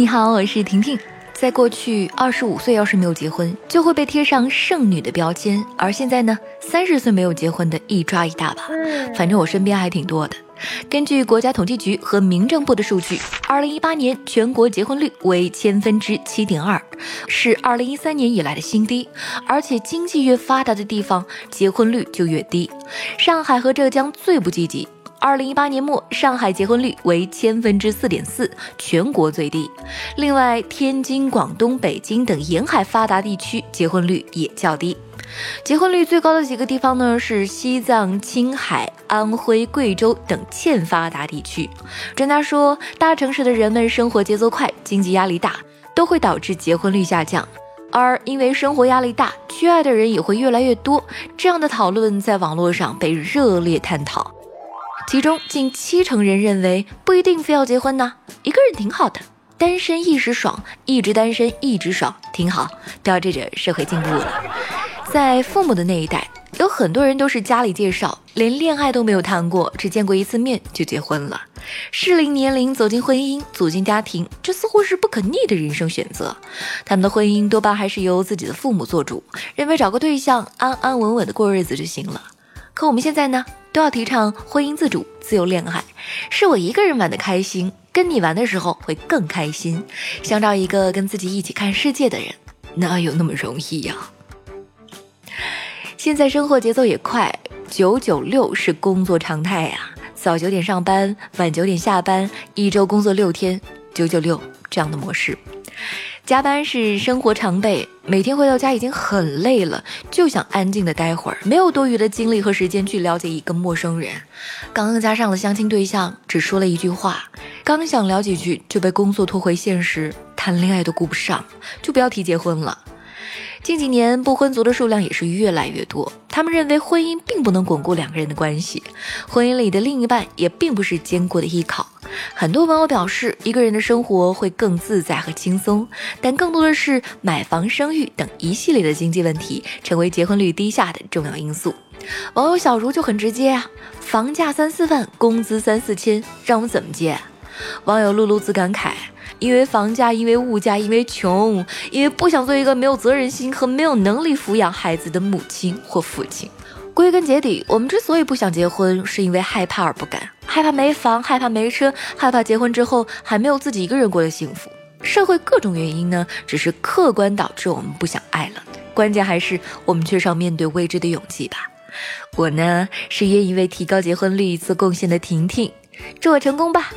你好，我是婷婷。在过去，二十五岁要是没有结婚，就会被贴上剩女的标签。而现在呢，三十岁没有结婚的一抓一大把。反正我身边还挺多的。根据国家统计局和民政部的数据，二零一八年全国结婚率为千分之七点二，是二零一三年以来的新低。而且经济越发达的地方，结婚率就越低。上海和浙江最不积极。二零一八年末，上海结婚率为千分之四点四，全国最低。另外，天津、广东、北京等沿海发达地区结婚率也较低。结婚率最高的几个地方呢，是西藏、青海、安徽、贵州等欠发达地区。专家说，大城市的人们生活节奏快，经济压力大，都会导致结婚率下降。而因为生活压力大，缺爱的人也会越来越多。这样的讨论在网络上被热烈探讨。其中近七成人认为不一定非要结婚呢，一个人挺好的，单身一时爽，一直单身一直爽，挺好，标志着社会进步了。在父母的那一代，有很多人都是家里介绍，连恋爱都没有谈过，只见过一次面就结婚了。适龄年龄走进婚姻，组建家庭，这似乎是不可逆的人生选择。他们的婚姻多半还是由自己的父母做主，认为找个对象安安稳稳的过日子就行了。可我们现在呢？都要提倡婚姻自主、自由恋爱，是我一个人玩的开心，跟你玩的时候会更开心。想找一个跟自己一起看世界的人，哪有那么容易呀？现在生活节奏也快，九九六是工作常态呀，早九点上班，晚九点下班，一周工作六天，九九六这样的模式。加班是生活常备，每天回到家已经很累了，就想安静的待会儿，没有多余的精力和时间去了解一个陌生人。刚刚加上了相亲对象，只说了一句话，刚想聊几句就被工作拖回现实，谈恋爱都顾不上，就不要提结婚了。近几年不婚族的数量也是越来越多，他们认为婚姻并不能巩固两个人的关系，婚姻里的另一半也并不是坚固的依靠。很多网友表示，一个人的生活会更自在和轻松，但更多的是买房、生育等一系列的经济问题成为结婚率低下的重要因素。网友小茹就很直接啊，房价三四万，工资三四千，让我们怎么接？网友露露子感慨，因为房价，因为物价，因为穷，因为不想做一个没有责任心和没有能力抚养孩子的母亲或父亲。归根结底，我们之所以不想结婚，是因为害怕而不敢，害怕没房，害怕没车，害怕结婚之后还没有自己一个人过得幸福。社会各种原因呢，只是客观导致我们不想爱了。关键还是我们缺少面对未知的勇气吧。我呢，是愿意为提高结婚率做贡献的婷婷，祝我成功吧！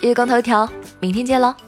月光头条，明天见喽。